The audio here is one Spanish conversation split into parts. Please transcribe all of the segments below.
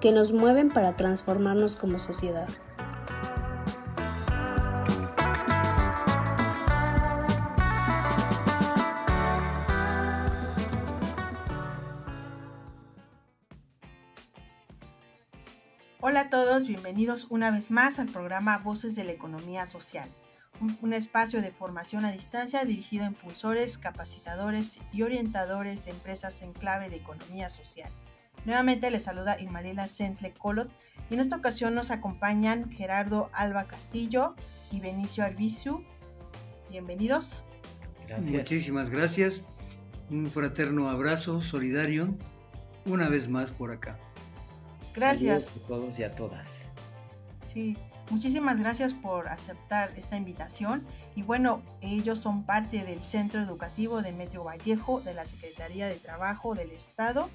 que nos mueven para transformarnos como sociedad. Hola a todos, bienvenidos una vez más al programa Voces de la Economía Social, un, espacio de formación a distancia dirigido a impulsores, capacitadores y orientadores de empresas en clave de economía social. Nuevamente les saluda Irmalila Sentle Colot y en esta ocasión nos acompañan Gerardo Alba Castillo y Benicio Arbizu. Bienvenidos. Gracias. Muchísimas gracias. Un fraterno abrazo solidario una vez más por acá. Gracias. a todos y a todas. Sí, muchísimas gracias por aceptar esta invitación. Y bueno, ellos son parte del Centro Educativo de Metro Vallejo, de la Secretaría de Trabajo del Estado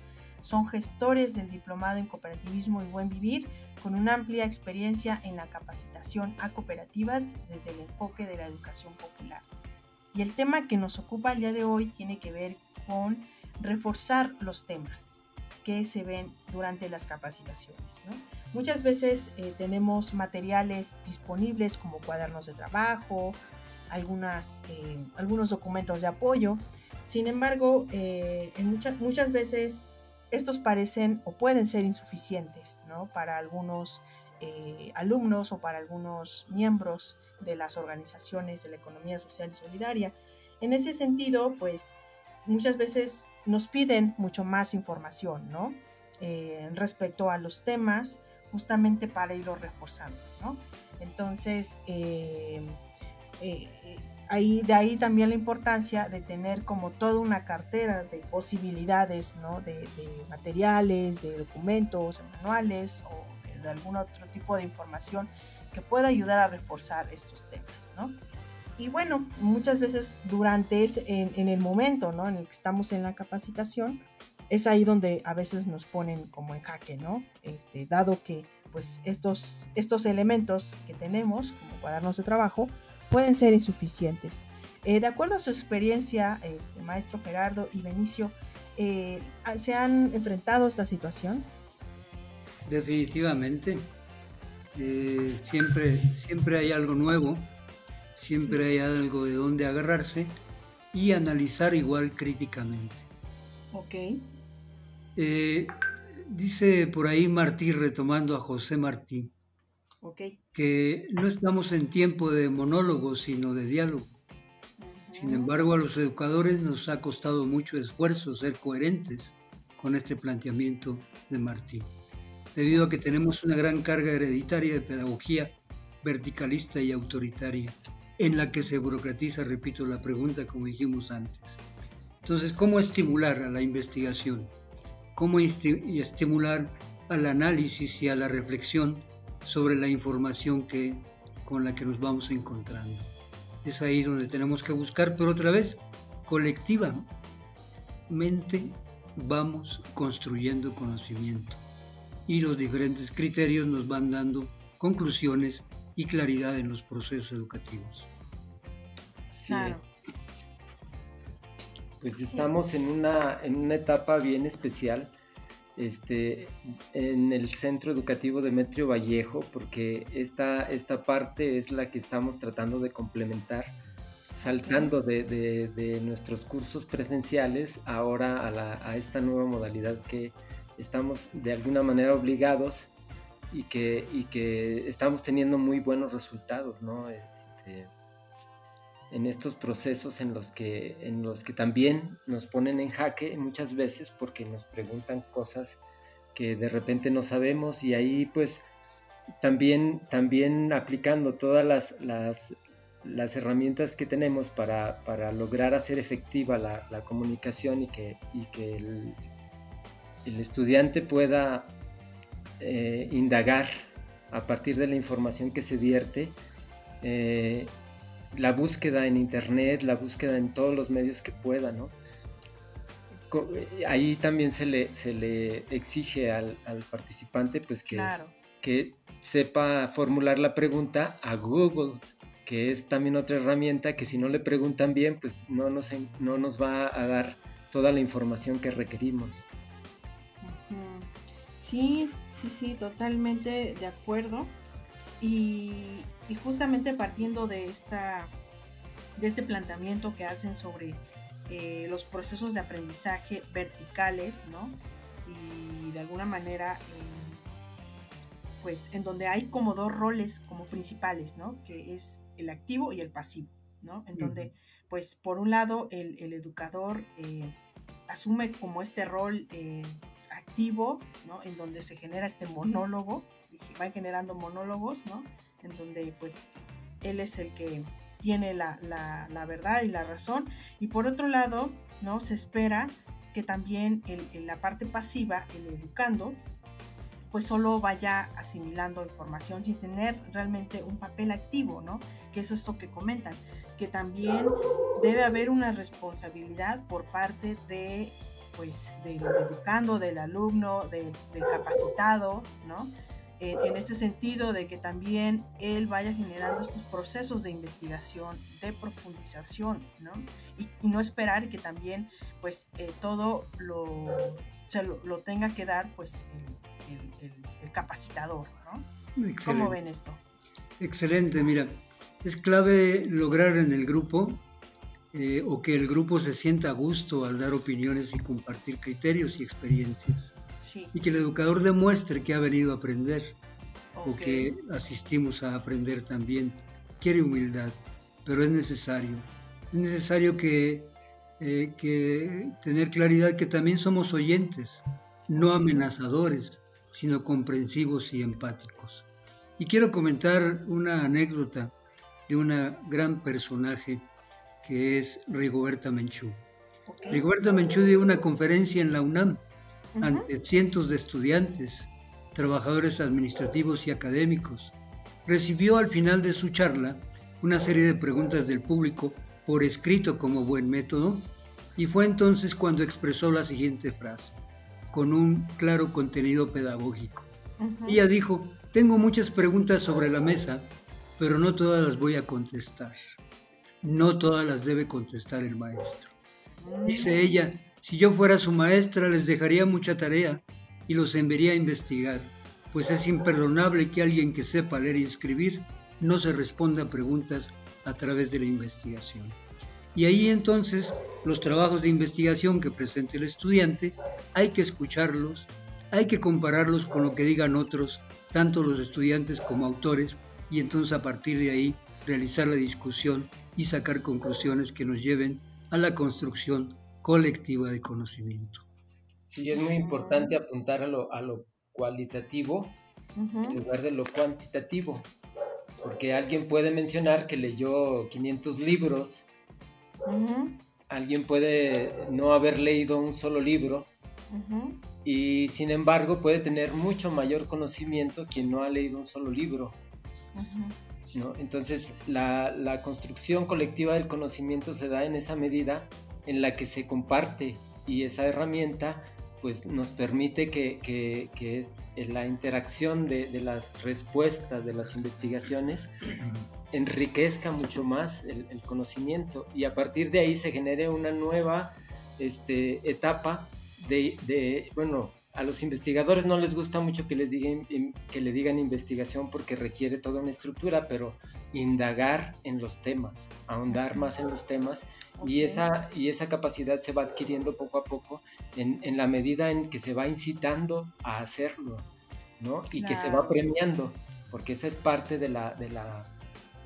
son gestores del Diplomado en Cooperativismo y Buen Vivir con una amplia experiencia en la capacitación a cooperativas desde el enfoque de la educación popular. Y el tema que nos ocupa el día de hoy tiene que ver con reforzar los temas que se ven durante las capacitaciones. Muchas veces eh, tenemos materiales disponibles como cuadernos de trabajo, algunas, eh, algunos documentos de apoyo. Sin embargo, eh, en muchas, muchas veces estos parecen o pueden ser insuficientes ¿no? para algunos eh, alumnos o para algunos miembros de las organizaciones de la economía social y solidaria. En ese sentido, pues muchas veces nos piden mucho más información ¿no? Eh, respecto a los temas justamente para irlo reforzando. ¿no? Entonces, eh, ahí, de ahí también la importancia de tener como toda una cartera de posibilidades, ¿no? de, materiales, de documentos, manuales o de, algún otro tipo de información que pueda ayudar a reforzar estos temas. ¿no? Y bueno, muchas veces durante ese, en, el momento ¿no? en el que estamos en la capacitación, es ahí donde a veces nos ponen como en jaque, ¿no? Este, dado que pues estos, estos elementos que tenemos como cuadernos de trabajo, pueden ser insuficientes. Eh, de acuerdo a su experiencia, este, maestro Gerardo y Benicio, eh, ¿se han enfrentado a esta situación? Definitivamente. Eh, siempre, siempre hay algo nuevo, siempre hay algo de donde agarrarse y analizar igual críticamente. Ok. dice por ahí Martí, retomando a José Martí, que no estamos en tiempo de monólogo, sino de diálogo. Sin embargo, a los educadores nos ha costado mucho esfuerzo ser coherentes con este planteamiento de Martín, debido a que tenemos una gran carga hereditaria de pedagogía verticalista y autoritaria, en la que se burocratiza, repito la pregunta como dijimos antes. Entonces, ¿cómo estimular a la investigación? ¿Cómo estimular al análisis y a la reflexión sobre la información que, con la que nos vamos encontrando. Es ahí donde tenemos que buscar, pero otra vez, colectivamente vamos construyendo conocimiento y los diferentes criterios nos van dando conclusiones y claridad en los procesos educativos. Sí. Pues estamos en una, en una etapa bien especial este, en el centro educativo Demetrio Vallejo, porque esta, esta parte es la que estamos tratando de complementar, saltando de, nuestros cursos presenciales ahora a, esta nueva modalidad que estamos de alguna manera obligados y que, y que estamos teniendo muy buenos resultados, ¿no? Este, en estos procesos en los que en los que también nos ponen en jaque muchas veces porque nos preguntan cosas que de repente no sabemos y ahí pues también también aplicando todas las, las, herramientas que tenemos para, lograr hacer efectiva la, comunicación y que, y que el, estudiante pueda eh, indagar a partir de la información que se vierte, eh, la búsqueda en internet, la búsqueda en todos los medios que pueda, ¿no? Ahí también se le, se le exige al, participante pues que, que sepa formular la pregunta a Google, que es también otra herramienta que si no le preguntan bien, pues no nos, no nos va a dar toda la información que requerimos. Sí, sí, sí, totalmente de acuerdo. Y, justamente partiendo de, esta, de este planteamiento que hacen sobre eh, los procesos de aprendizaje verticales, ¿no? Y de alguna manera, pues en donde hay como dos roles como principales, ¿no? Que es el activo y el pasivo, ¿no? En donde, pues por un lado, el, educador eh, asume como este rol activo, ¿no? En donde se genera este monólogo, va generando monólogos, ¿no? En donde pues él es el que tiene la, verdad y la razón. Y por otro lado, ¿no? Se espera que también en la parte pasiva, el educando, pues solo vaya asimilando información sin tener realmente un papel activo, ¿no? Que eso es lo que comentan, que también debe haber una responsabilidad por parte de pues del educando, del alumno, del, capacitado, ¿no? En, este sentido de que también él vaya generando estos procesos de investigación, de profundización, ¿no? Y, no esperar que también, pues, eh, todo lo, se lo, tenga que dar, pues, el, capacitador, ¿no? ¿Cómo ven esto? Excelente, mira, es clave lograr en el grupo eh, o que el grupo se sienta a gusto al dar opiniones y compartir criterios y experiencias. Y que el educador demuestre que ha venido a aprender o que asistimos a aprender también. Quiere humildad, pero es necesario. Es necesario que, eh, que tener claridad que también somos oyentes, no amenazadores, sino comprensivos y empáticos. Y quiero comentar una anécdota de una gran personaje que es Rigoberta Menchú. Rigoberta Menchú dio una conferencia en la UNAM ante cientos de estudiantes, trabajadores administrativos y académicos. Recibió al final de su charla una serie de preguntas del público por escrito como buen método y fue entonces cuando expresó la siguiente frase, con un claro contenido pedagógico. Ella dijo, tengo muchas preguntas sobre la mesa, pero no todas las voy a contestar no todas las debe contestar el maestro. Dice ella, si yo fuera su maestra les dejaría mucha tarea y los enviaría a investigar, pues es imperdonable que alguien que sepa leer y escribir no se responda a preguntas a través de la investigación. Y ahí entonces los trabajos de investigación que presente el estudiante hay que escucharlos, hay que compararlos con lo que digan otros, tanto los estudiantes como autores, y entonces a partir de ahí realizar la discusión y sacar conclusiones que nos lleven a la construcción colectiva de conocimiento. Sí, es muy importante apuntar a lo, a lo cualitativo en lugar de lo cuantitativo, porque alguien puede mencionar que leyó 500 libros, alguien puede no haber leído un solo libro, y sin embargo puede tener mucho mayor conocimiento quien no ha leído un solo libro. Entonces, la, construcción colectiva del conocimiento se da en esa medida en la que se comparte y esa herramienta pues nos permite que, es la interacción de, las respuestas de las investigaciones enriquezca mucho más el, conocimiento y a partir de ahí se genere una nueva este, etapa de, de, bueno, a los investigadores no les gusta mucho que les digan que le digan investigación porque requiere toda una estructura, pero indagar en los temas, ahondar más en los temas y esa y esa capacidad se va adquiriendo poco a poco en, en la medida en que se va incitando a hacerlo, ¿no? Y que se va premiando, porque esa es parte de la de la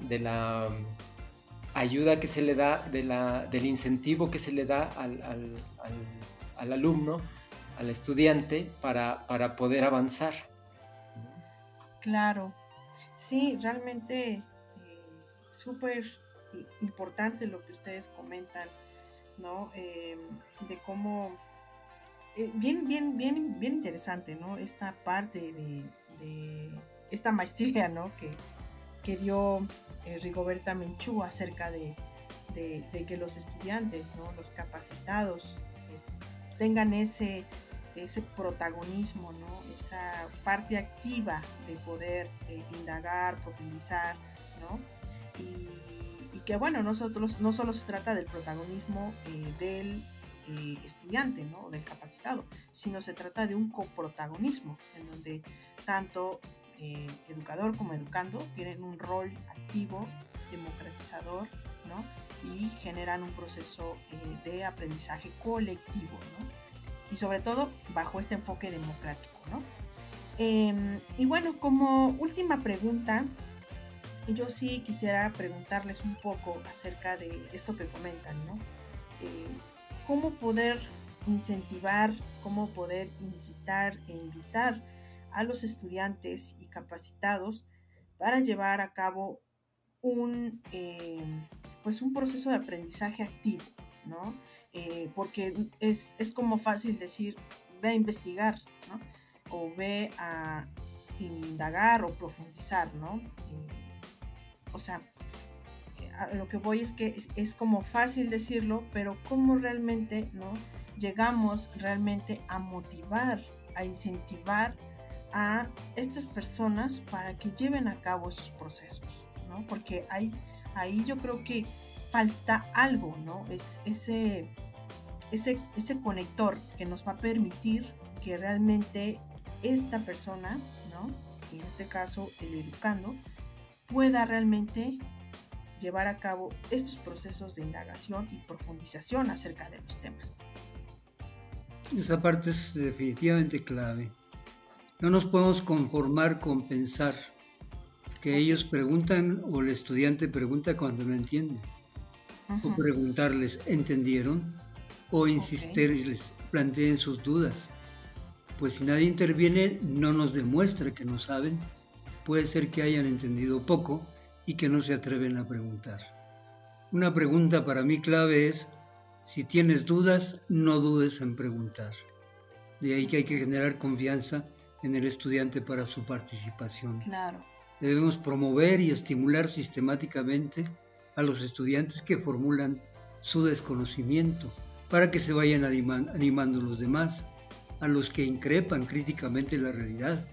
de la um, ayuda que se le da, de la, del incentivo que se le da al, al, al alumno al estudiante para, poder avanzar. Claro, sí, realmente eh, súper importante lo que ustedes comentan, ¿no? Em, de cómo, eh, bien, bien, bien, bien interesante, ¿no? Esta parte de, esta maestría ¿no? que, que dio eh, Rigoberta Menchú acerca de, de, que los estudiantes, ¿no? los capacitados, tengan ese, ese protagonismo, ¿no? esa parte activa de poder eh, indagar, profundizar, ¿no? Y, que bueno, nosotros no solo se trata del protagonismo del estudiante, ¿no? del capacitado, sino se trata de un coprotagonismo, en donde tanto eh, educador como educando tienen un rol activo, democratizador, ¿no? Y generan un proceso eh, de aprendizaje colectivo, ¿no? Y sobre todo bajo este enfoque democrático, ¿no? Em, y bueno, como última pregunta, yo sí quisiera preguntarles un poco acerca de esto que comentan, ¿no? Eh, ¿Cómo poder incentivar, cómo poder incitar e invitar a los estudiantes y capacitados para llevar a cabo un, eh, pues un proceso de aprendizaje activo, ¿no? Eh, porque es, como fácil decir, ve a investigar. O ve a indagar o profundizar, ¿no? O sea, lo que voy es que es, es, como fácil decirlo, pero cómo realmente, ¿no? Llegamos realmente a motivar, a incentivar a estas personas para que lleven a cabo esos procesos, ¿no? Porque hay, ahí yo creo que falta algo, ¿no? Es ese, ese, ese conector que nos va a permitir que realmente esta persona, ¿no? En este caso el educando, pueda realmente llevar a cabo estos procesos de indagación y profundización acerca de los temas. Esa parte es definitivamente clave. No nos podemos conformar con pensar que ellos preguntan o el estudiante pregunta cuando no entiende. O preguntarles, ¿entendieron? O insistirles, planteen sus dudas. Pues si nadie interviene, no nos demuestra que no saben. Puede ser que hayan entendido poco y que no se atreven a preguntar. Una pregunta para mí clave es, si tienes dudas, no dudes en preguntar. De ahí que hay que generar confianza en el estudiante para su participación. Claro. Debemos promover y estimular sistemáticamente a los estudiantes que formulan su desconocimiento para que se vayan animando los demás, a los que increpan críticamente la realidad,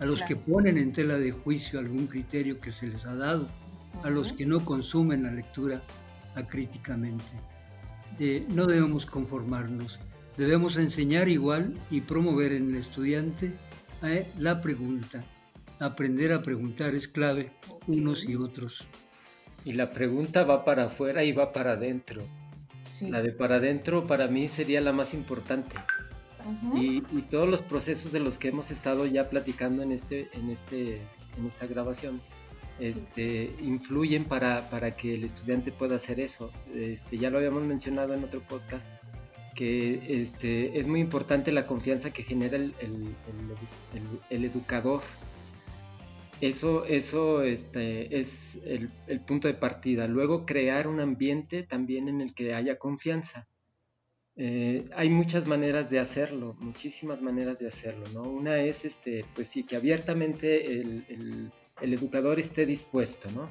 a los que ponen en tela de juicio algún criterio que se les ha dado, a los que no consumen la lectura acríticamente. no debemos conformarnos, debemos enseñar igual y promover en el estudiante la pregunta. Aprender a preguntar es clave unos y otros. Y la pregunta va para afuera y va para adentro. La de para adentro para mí sería la más importante. y, todos los procesos de los que hemos estado ya platicando en, este, en, este, en esta grabación este, influyen para, para, que el estudiante pueda hacer eso. Este, ya lo habíamos mencionado en otro podcast que este, es muy importante la confianza que genera el, educador. Eso, eso este, es el, punto de partida. Luego crear un ambiente también en el que haya confianza. Eh, hay muchas maneras de hacerlo, muchísimas maneras de hacerlo. ¿no? Una es, este, pues sí, que abiertamente el, el educador esté dispuesto, ¿no?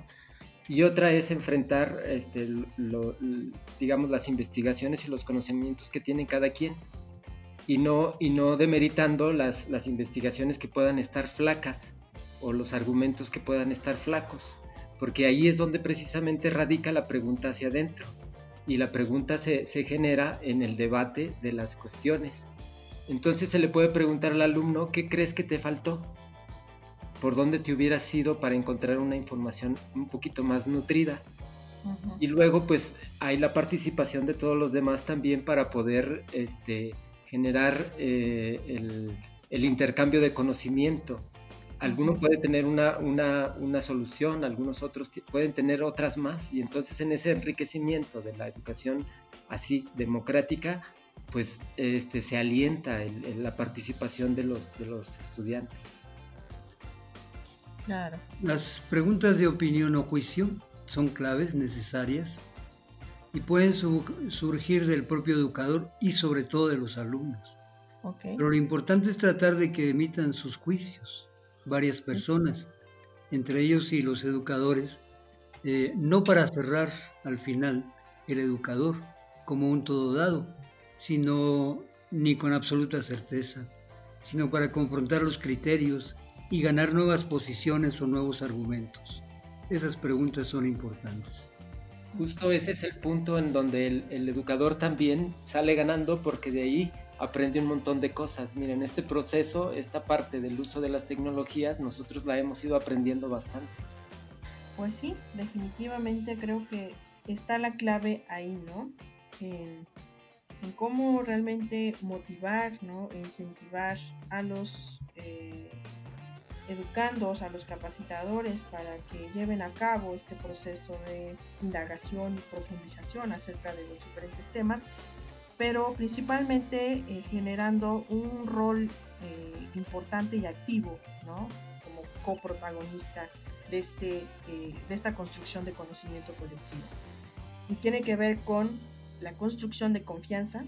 y otra es enfrentar, este, digamos, las investigaciones y los conocimientos que tiene cada quien y no, y no demeritando las, las investigaciones que puedan estar flacas o los argumentos que puedan estar flacos, porque ahí es donde precisamente radica la pregunta hacia adentro y la pregunta se, se genera en el debate de las cuestiones. Entonces se le puede preguntar al alumno, ¿qué crees que te faltó? por dónde te hubieras ido para encontrar una información un poquito más nutrida. Y luego pues hay la participación de todos los demás también para poder este, generar eh, el, intercambio de conocimiento. Alguno puede tener una, una, solución, algunos otros pueden tener otras más y entonces en ese enriquecimiento de la educación así democrática pues este, se alienta la participación de los, de los estudiantes. Las preguntas de opinión o juicio son claves, necesarias, y pueden surgir del propio educador y sobre todo de los alumnos. Pero lo importante es tratar de que emitan sus juicios, varias personas, entre ellos y los educadores, eh, no para cerrar al final el educador como un todo dado, sino ni con absoluta certeza, sino para confrontar los criterios y ganar nuevas posiciones o nuevos argumentos. Esas preguntas son importantes. Justo ese es el punto en donde el, educador también sale ganando porque de ahí aprende un montón de cosas. Miren, este proceso, esta parte del uso de las tecnologías, nosotros la hemos ido aprendiendo bastante. Pues sí, definitivamente creo que está la clave ahí, ¿no? En, cómo realmente motivar, ¿no? Incentivar a los eh, educandos, a los capacitadores para que lleven a cabo este proceso de indagación y profundización acerca de los diferentes temas, pero principalmente eh, generando un rol eh, importante y activo, ¿no? Como coprotagonista de, este, eh, de esta construcción de conocimiento colectivo. Y tiene que ver con la construcción de confianza,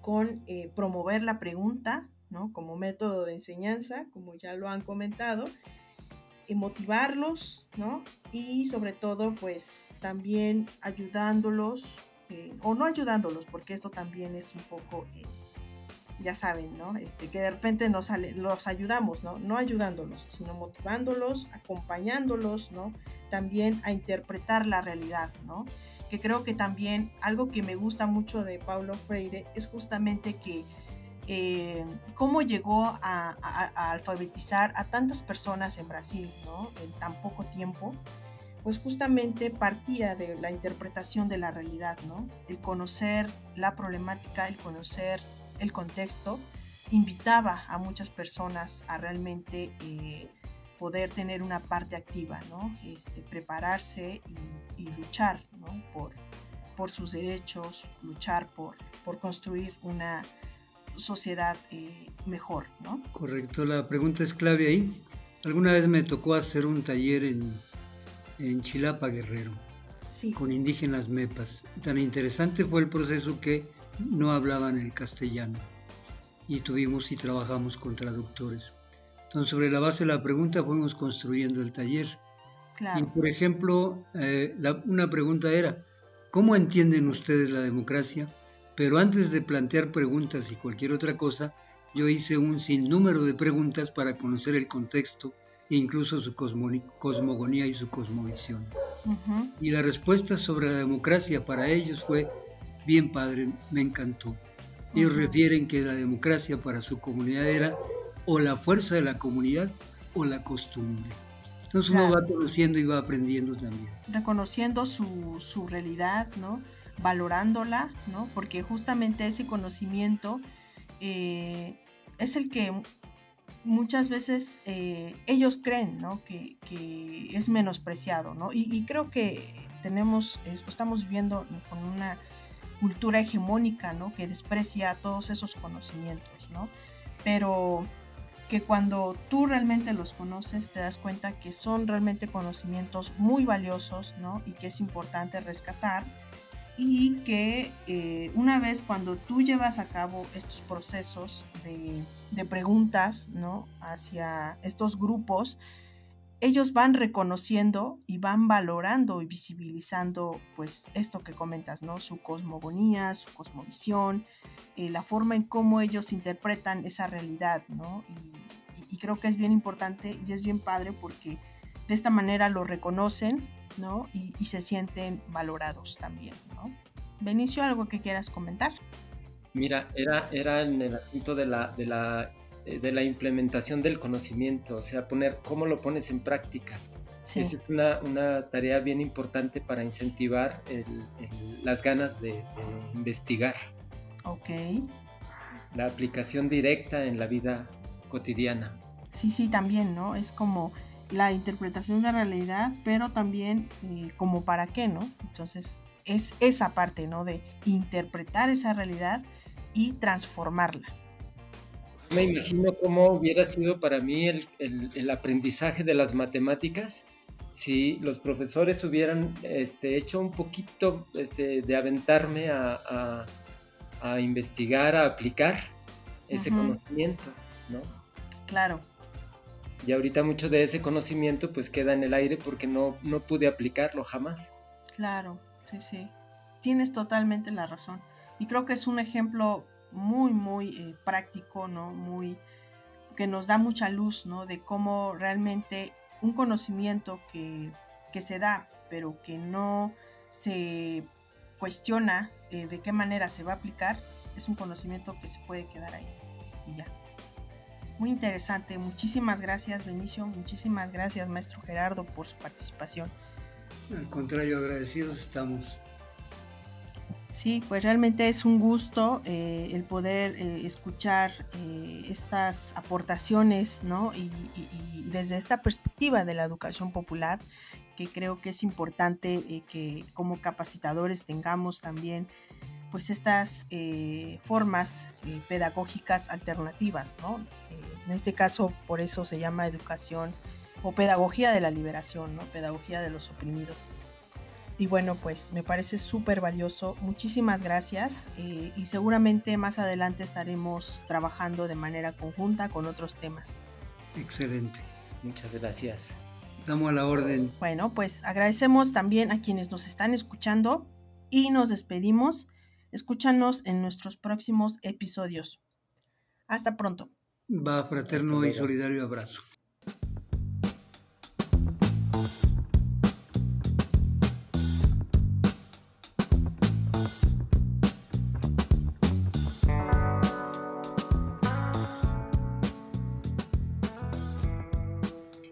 con promover la pregunta, como método de enseñanza, como ya lo han comentado, y motivarlos, Y sobre todo, pues también ayudándolos, eh, o no ayudándolos, porque esto también es un poco, eh, ya saben, ¿no? Este, que de repente nos los ayudamos, ¿no? No ayudándolos, sino motivándolos, acompañándolos, ¿no? También a interpretar la realidad, ¿no? Que creo que también algo que me gusta mucho de Paulo Freire es justamente que eh, cómo llegó a, alfabetizar a tantas personas en Brasil en tan poco tiempo, pues justamente partía de la interpretación de la realidad, ¿no? el conocer la problemática, el conocer el contexto, invitaba a muchas personas a realmente eh, poder tener una parte activa, ¿no? este, prepararse y, luchar por, por sus derechos, luchar por, por construir una, sociedad eh, mejor, ¿no? Correcto, la pregunta es clave ahí. Alguna vez me tocó hacer un taller en, en Chilapa, Guerrero, sí. con indígenas mepas. Tan interesante fue el proceso que no hablaban el castellano y tuvimos y trabajamos con traductores. Entonces, sobre la base de la pregunta fuimos construyendo el taller. Claro. Y, por ejemplo, eh, una pregunta era, ¿cómo entienden ustedes la democracia? Pero antes de plantear preguntas y cualquier otra cosa, yo hice un sinnúmero de preguntas para conocer el contexto e incluso su cosmogonía y su cosmovisión. Y la respuesta sobre la democracia para ellos fue, bien padre, me encantó. Ellos refieren que la democracia para su comunidad era o la fuerza de la comunidad o la costumbre. Entonces uno va conociendo y va aprendiendo también. Reconociendo su, su realidad, ¿no? valorándola, ¿no? Porque justamente ese conocimiento eh, es el que muchas veces eh, ellos creen, ¿no? Que, es menospreciado, ¿no? Y, creo que tenemos, estamos viviendo con una cultura hegemónica, ¿no? Que desprecia todos esos conocimientos, ¿no? Pero que cuando tú realmente los conoces te das cuenta que son realmente conocimientos muy valiosos, ¿no? Y que es importante rescatar y que eh, una vez cuando tú llevas a cabo estos procesos de, preguntas ¿no? hacia estos grupos, ellos van reconociendo y van valorando y visibilizando pues esto que comentas, ¿no? Su cosmogonía, su cosmovisión, eh, la forma en cómo ellos interpretan esa realidad, ¿no? y, creo que es bien importante y es bien padre porque de esta manera lo reconocen ¿no? Y, se sienten valorados también. Benicio, ¿algo que quieras comentar? Mira, era, era en el asunto de la, de, la, eh, de la implementación del conocimiento, o sea, poner cómo lo pones en práctica. Esa es una, una, tarea bien importante para incentivar las ganas de, de, investigar. Ok. La aplicación directa en la vida cotidiana. Sí, sí, también, ¿no? Es como la interpretación de la realidad, pero también eh, como para qué, ¿no? Entonces es esa parte, ¿no? De interpretar esa realidad y transformarla. Me imagino cómo hubiera sido para mí el, aprendizaje de las matemáticas si los profesores hubieran este, hecho un poquito este, de aventarme a, investigar, a aplicar ese conocimiento, ¿no? Claro, Y ahorita mucho de ese conocimiento pues queda en el aire porque no, no pude aplicarlo jamás. Claro, sí, sí. Tienes totalmente la razón. Y creo que es un ejemplo muy, muy eh, práctico, ¿no? Muy, que nos da mucha luz, ¿no? De cómo realmente un conocimiento que, que se da, pero que no se cuestiona eh, de qué manera se va a aplicar, es un conocimiento que se puede quedar ahí y ya. Muy interesante, muchísimas gracias Benicio, muchísimas gracias maestro Gerardo por su participación. Al contrario, agradecidos estamos. Sí, pues realmente es un gusto eh, el poder eh, escuchar estas aportaciones, ¿no? y, desde esta perspectiva de la educación popular, que creo que es importante eh, que como capacitadores tengamos también pues estas eh, formas eh, pedagógicas alternativas, ¿no? en este caso por eso se llama educación o pedagogía de la liberación, ¿no? Pedagogía de los oprimidos. Y bueno, pues me parece súper valioso. Muchísimas gracias y seguramente más adelante estaremos trabajando de manera conjunta con otros temas. Excelente. Muchas gracias. Estamos a la orden. Bueno, pues agradecemos también a quienes nos están escuchando y nos despedimos. Escúchanos en nuestros próximos episodios. Hasta pronto. Va fraterno y solidario abrazo.